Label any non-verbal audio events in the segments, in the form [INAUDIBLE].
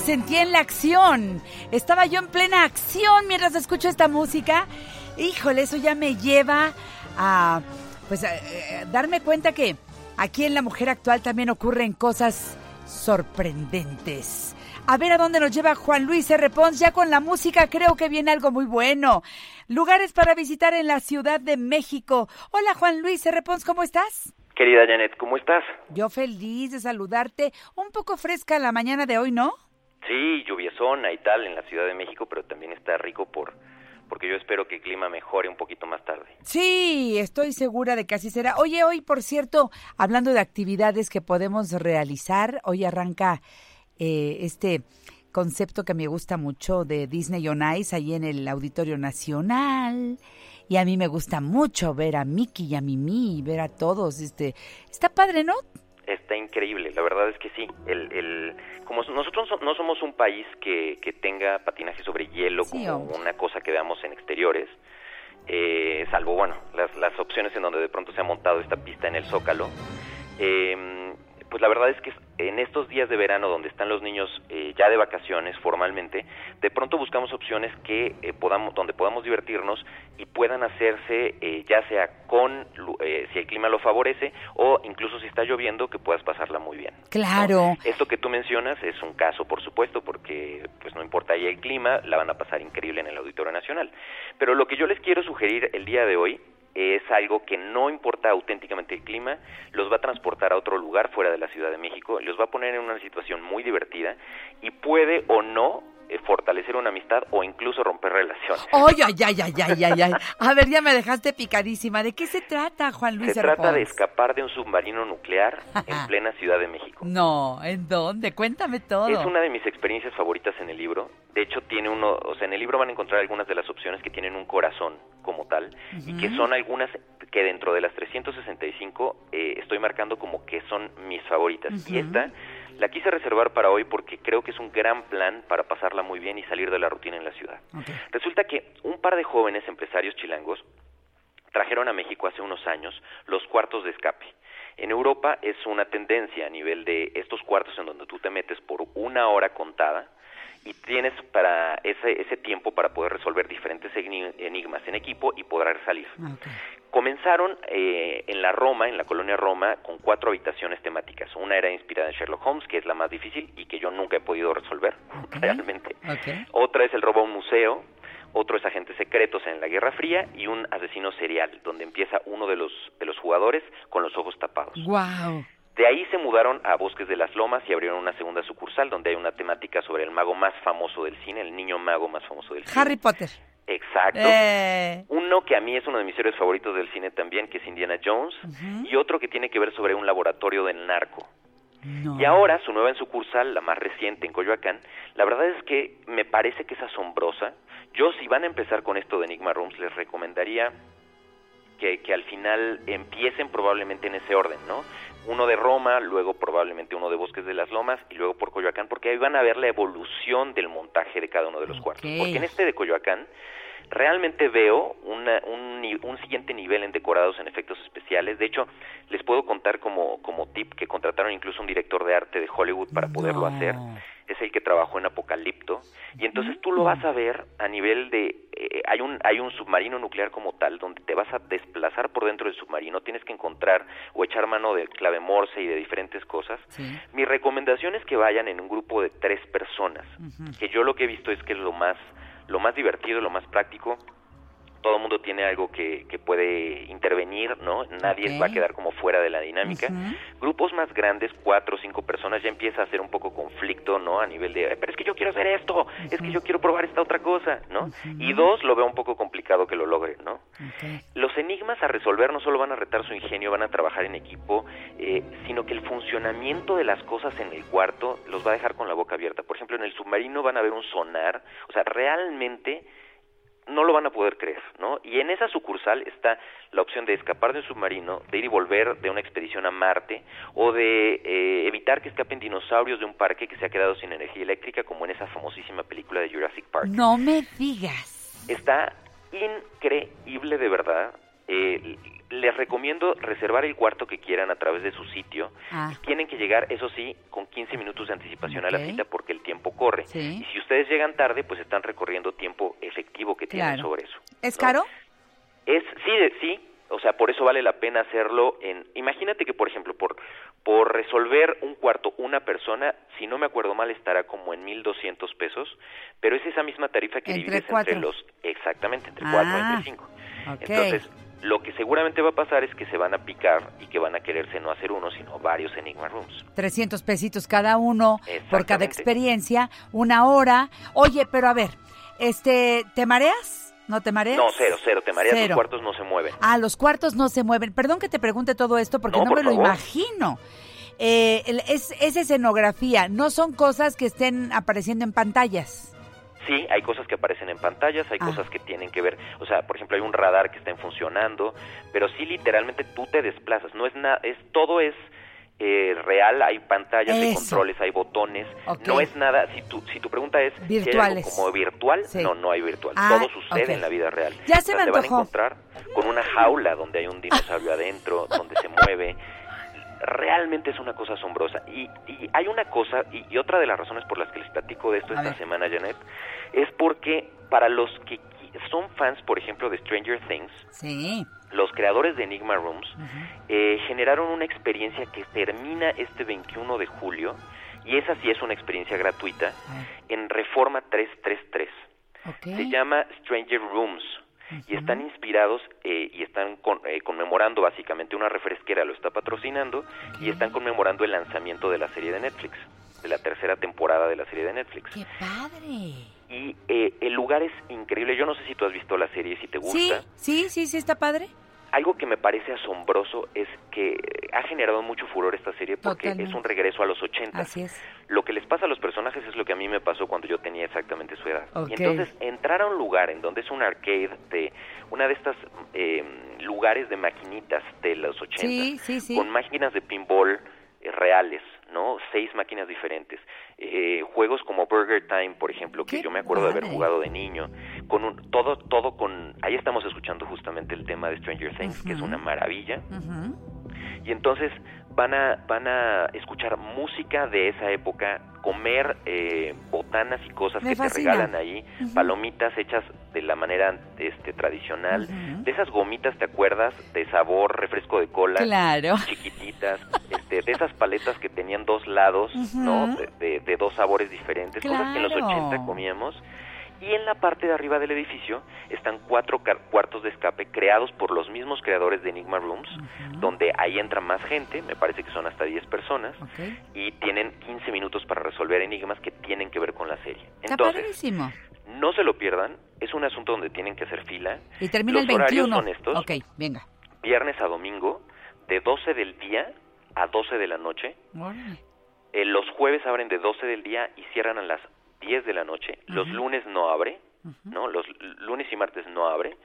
sentí en la acción. Estaba yo en plena acción mientras escucho esta música. Híjole, eso ya me lleva a pues a, darme cuenta que aquí en la mujer actual también ocurren cosas sorprendentes. A ver a dónde nos lleva Juan Luis R. Pons. Ya con la música creo que viene algo muy bueno. Lugares para visitar en la Ciudad de México. Hola Juan Luis R. Pons, ¿cómo estás? Querida Janet, ¿cómo estás? Yo feliz de saludarte. Un poco fresca la mañana de hoy, ¿no? Sí, lluviezona y tal en la Ciudad de México, pero también está rico por porque yo espero que el clima mejore un poquito más tarde. Sí, estoy segura de que así será. Oye, hoy, por cierto, hablando de actividades que podemos realizar, hoy arranca eh, este concepto que me gusta mucho de Disney on Ice ahí en el Auditorio Nacional. Y a mí me gusta mucho ver a Mickey y a Mimi y ver a todos. Este, está padre, ¿no? Está increíble, la verdad es que sí. El, el, como nosotros no somos un país que, que tenga patinaje sobre hielo como una cosa que veamos en exteriores, eh, salvo, bueno, las, las opciones en donde de pronto se ha montado esta pista en el Zócalo. Eh, pues la verdad es que en estos días de verano donde están los niños eh, ya de vacaciones formalmente, de pronto buscamos opciones que eh, podamos, donde podamos divertirnos y puedan hacerse eh, ya sea con si el clima lo favorece o incluso si está lloviendo que puedas pasarla muy bien. Claro. Esto que tú mencionas es un caso, por supuesto, porque pues no importa ahí el clima, la van a pasar increíble en el Auditorio Nacional. Pero lo que yo les quiero sugerir el día de hoy es algo que no importa auténticamente el clima, los va a transportar a otro lugar fuera de la Ciudad de México, los va a poner en una situación muy divertida y puede o no fortalecer una amistad o incluso romper relaciones. Ay, ay, ay, ay, ay, ay, A ver, ya me dejaste picadísima. ¿De qué se trata, Juan Luis? Se trata de escapar de un submarino nuclear en plena Ciudad de México. No, ¿en dónde? Cuéntame todo. Es una de mis experiencias favoritas en el libro. De hecho, tiene uno, o sea, en el libro van a encontrar algunas de las opciones que tienen un corazón como tal y que son algunas que dentro de las 365 eh, estoy marcando como que son mis favoritas. Y esta la quise reservar para hoy porque creo que es un gran plan para pasarla muy bien y salir de la rutina en la ciudad. Resulta que un par de jóvenes empresarios chilangos trajeron a México hace unos años los cuartos de escape. En Europa es una tendencia a nivel de estos cuartos en donde tú te metes por una hora contada y tienes para ese, ese tiempo para poder resolver diferentes enigmas en equipo y poder salir. Comenzaron eh, en la Roma, en la colonia Roma, con cuatro habitaciones temáticas. Una era inspirada en Sherlock Holmes, que es la más difícil y que yo nunca he podido resolver [LAUGHS] realmente. Otra es el robo a un museo, otro es agentes secretos en la Guerra Fría y un asesino serial, donde empieza uno de los de los jugadores con los ojos tapados. Wow. De ahí se mudaron a Bosques de las Lomas y abrieron una segunda sucursal donde hay una temática sobre el mago más famoso del cine, el niño mago más famoso del cine. Harry Potter. Exacto. Eh. Uno que a mí es uno de mis héroes favoritos del cine también, que es Indiana Jones, y otro que tiene que ver sobre un laboratorio del narco. Y ahora su nueva en sucursal, la más reciente en Coyoacán, la verdad es que me parece que es asombrosa. Yo si van a empezar con esto de Enigma Rooms les recomendaría que, que al final empiecen probablemente en ese orden, ¿no? uno de Roma, luego probablemente uno de Bosques de las Lomas y luego por Coyoacán, porque ahí van a ver la evolución del montaje de cada uno de los cuartos. Porque en este de Coyoacán realmente veo una, un, un, siguiente nivel en decorados en efectos especiales. De hecho, les puedo contar como, como tip que contrataron incluso un director de arte de Hollywood para poderlo hacer es el que trabajó en Apocalipto, y entonces tú lo vas a ver a nivel de, eh, hay, un, hay un submarino nuclear como tal, donde te vas a desplazar por dentro del submarino, tienes que encontrar o echar mano del clave Morse y de diferentes cosas. Mi recomendación es que vayan en un grupo de tres personas, que yo lo que he visto es que es lo más, lo más divertido, lo más práctico, todo el mundo tiene algo que, que puede intervenir, ¿no? Nadie va a quedar como fuera de la dinámica. Grupos más grandes, cuatro o cinco personas, ya empieza a ser un poco conflicto, ¿no? A nivel de, pero es que yo quiero hacer esto, es que yo quiero probar esta otra cosa, ¿no? Y dos, lo veo un poco complicado que lo logren, ¿no? Los enigmas a resolver no solo van a retar su ingenio, van a trabajar en equipo, eh, sino que el funcionamiento de las cosas en el cuarto los va a dejar con la boca abierta. Por ejemplo, en el submarino van a ver un sonar, o sea, realmente no lo van a poder creer, ¿no? Y en esa sucursal está la opción de escapar de un submarino, de ir y volver de una expedición a Marte, o de eh, evitar que escapen dinosaurios de un parque que se ha quedado sin energía eléctrica, como en esa famosísima película de Jurassic Park. No me digas. Está increíble de verdad. Eh, les recomiendo reservar el cuarto que quieran a través de su sitio. Ah. Tienen que llegar, eso sí, con 15 minutos de anticipación a la cita porque el tiempo corre. Y si ustedes llegan tarde, pues están recorriendo tiempo efectivo que tienen sobre eso. ¿Es caro? Es, sí, sí, o sea, por eso vale la pena hacerlo en... Imagínate que, por ejemplo, por, por resolver un cuarto una persona, si no me acuerdo mal, estará como en 1.200 pesos, pero es esa misma tarifa que divides entre los... Exactamente, entre cuatro, entre ah, cinco. Entonces, lo que seguramente va a pasar es que se van a picar y que van a quererse no hacer uno, sino varios Enigma Rooms. 300 pesitos cada uno por cada experiencia, una hora. Oye, pero a ver, este, ¿te mareas? ¿No te mareas? No, cero, cero, te mareas, los cuartos no se mueven. Ah, los cuartos no se mueven. Perdón que te pregunte todo esto porque no, me lo imagino. Eh, es, escenografía, no son cosas que estén apareciendo en pantallas. Sí, hay cosas que aparecen en pantallas, hay ah. cosas que tienen que ver, o sea, por ejemplo, hay un radar que está funcionando, pero sí literalmente tú te desplazas, no es nada, es todo es eh, real, hay pantallas, hay controles, hay botones. No es nada, si tu, si tu pregunta es Virtuales. como virtual, no, no hay virtual. Ah, Todo sucede en la vida real. Ya se me van a encontrar con una jaula donde hay un dinosaurio adentro, donde se mueve. Realmente es una cosa asombrosa. Y, y hay una cosa, y, otra de las razones por las que les platico de esto esta semana, Janet, es porque para los que son fans, por ejemplo, de Stranger Things, sí. los creadores de Enigma Rooms eh, generaron una experiencia que termina este 21 de julio y esa sí es una experiencia gratuita en Reforma 333. Se llama Stranger Rooms y están inspirados eh, y están eh, conmemorando básicamente una refresquera lo está patrocinando y están conmemorando el lanzamiento de la serie de Netflix, de la tercera temporada de la serie de Netflix. ¡Qué padre! Y el lugar es increíble. Yo no sé si tú has visto la serie, si te gusta. Sí, sí, sí, sí, está padre algo que me parece asombroso es que ha generado mucho furor esta serie porque es un regreso a los 80. Así es. Lo que les pasa a los personajes es lo que a mí me pasó cuando yo tenía exactamente su edad. Y entonces entrar a un lugar en donde es un arcade de una de estas eh, lugares de maquinitas de los 80 con máquinas de pinball eh, reales, ¿no? Seis máquinas diferentes. Eh, juegos como Burger Time, por ejemplo, que yo me acuerdo de haber jugado de niño, con un, todo, todo con, ahí estamos escuchando justamente el tema de Stranger Things, que es una maravilla. Y entonces van a, van a escuchar música de esa época, comer eh, botanas y cosas que te regalan ahí, palomitas hechas de la manera este tradicional, de esas gomitas, ¿te acuerdas? De sabor, refresco de cola, claro. [LAUGHS] chiquititas, este, de esas paletas que tenían dos lados, ¿no? De, de, dos sabores diferentes, cosas que en los 80 comíamos y en la parte de arriba del edificio están cuatro cuartos de escape creados por los mismos creadores de Enigma Rooms, donde ahí entra más gente, me parece que son hasta 10 personas, y tienen 15 minutos para resolver enigmas que tienen que ver con la serie. Entonces, no se lo pierdan, es un asunto donde tienen que hacer fila. Y termina el 21. son estos. Ok, venga. Viernes a domingo, de 12 del día a 12 de la noche. Eh, los jueves abren de 12 del día y cierran a las 10 de la noche. Los lunes no abre, ¿no? Los lunes y martes no abre.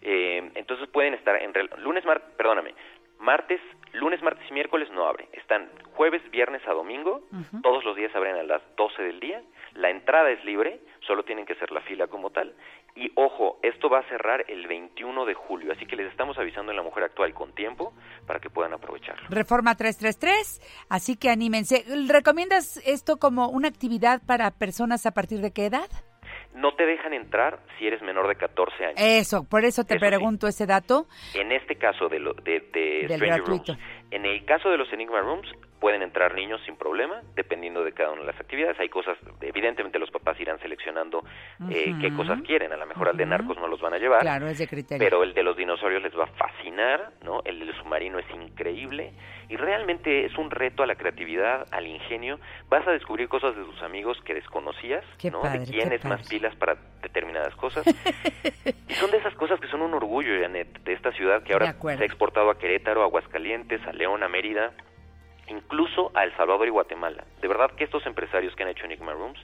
Eh, entonces pueden estar en lunes, mar, perdóname, martes, lunes, martes y miércoles no abre. Están jueves, viernes a domingo, todos los días abren a las 12 del día. La entrada es libre, solo tienen que hacer la fila como tal. Y ojo, esto va a cerrar el 21 de julio, así que les estamos avisando en la mujer actual con tiempo para que puedan aprovecharlo. Reforma 333, así que anímense. ¿Recomiendas esto como una actividad para personas a partir de qué edad? No te dejan entrar si eres menor de 14 años. Eso, por eso te pregunto ese dato. En este caso de, lo, de, Stranger Rooms, en el caso de los Enigma Rooms, pueden entrar niños sin problema, dependiendo de cada una de las actividades. Hay cosas, evidentemente los papás irán seleccionando eh, qué cosas quieren. A lo mejor al de narcos no los van a llevar. Claro, es de criterio. Pero el de los dinosaurios les va a fascinar, ¿no? El del submarino es increíble. Y realmente es un reto a la creatividad, al ingenio. Vas a descubrir cosas de tus amigos que desconocías, ¿no? de quién es más pilas para determinadas cosas. [LAUGHS] y son de esas cosas que son un orgullo, Janet, de esta ciudad que ahora se ha exportado a Querétaro, a Aguascalientes, a León, a Mérida incluso a El Salvador y Guatemala. De verdad que estos empresarios que han hecho Enigma Rooms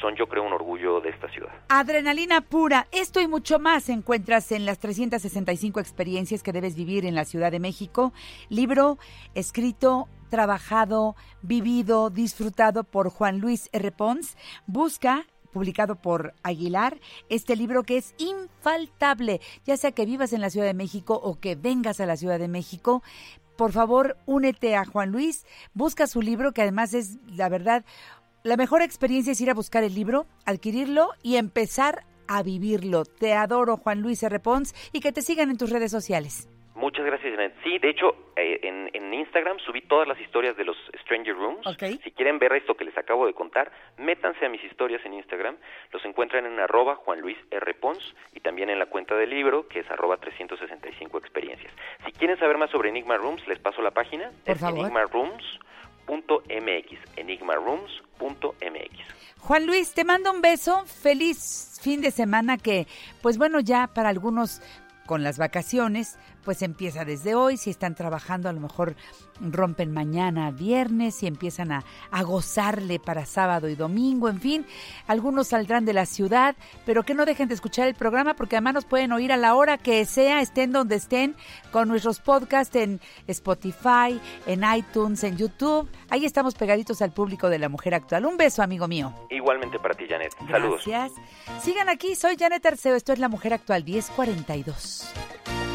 son, yo creo, un orgullo de esta ciudad. Adrenalina pura. Esto y mucho más encuentras en las 365 experiencias que debes vivir en la Ciudad de México. Libro escrito, trabajado, vivido, disfrutado por Juan Luis R. Pons. Busca publicado por Aguilar, este libro que es infaltable, ya sea que vivas en la Ciudad de México o que vengas a la Ciudad de México, por favor, únete a Juan Luis, busca su libro, que además es, la verdad, la mejor experiencia es ir a buscar el libro, adquirirlo y empezar a vivirlo. Te adoro, Juan Luis R. Pons, y que te sigan en tus redes sociales. Muchas gracias, Janet. Sí, de hecho, eh, en, Instagram subí todas las historias de los Stranger Rooms. Si quieren ver esto que les acabo de contar, métanse a mis historias en Instagram. Los encuentran en arroba Juan Luis R. Pons y también en la cuenta del libro, que es arroba 365 experiencias. Si quieren saber más sobre Enigma Rooms, les paso la página. Por favor. enigmarooms.mx. enigmarooms.mx. Juan Luis, te mando un beso. Feliz fin de semana que, pues bueno, ya para algunos con las vacaciones, pues empieza desde hoy. Si están trabajando, a lo mejor rompen mañana, viernes y empiezan a, gozarle para sábado y domingo. En fin, algunos saldrán de la ciudad, pero que no dejen de escuchar el programa porque además nos pueden oír a la hora que sea, estén donde estén, con nuestros podcasts en Spotify, en iTunes, en YouTube. Ahí estamos pegaditos al público de la mujer actual. Un beso, amigo mío. Igualmente para ti, Janet. Saludos. Gracias. Sigan aquí, soy Janet Arceo. Esto es La Mujer Actual 1042.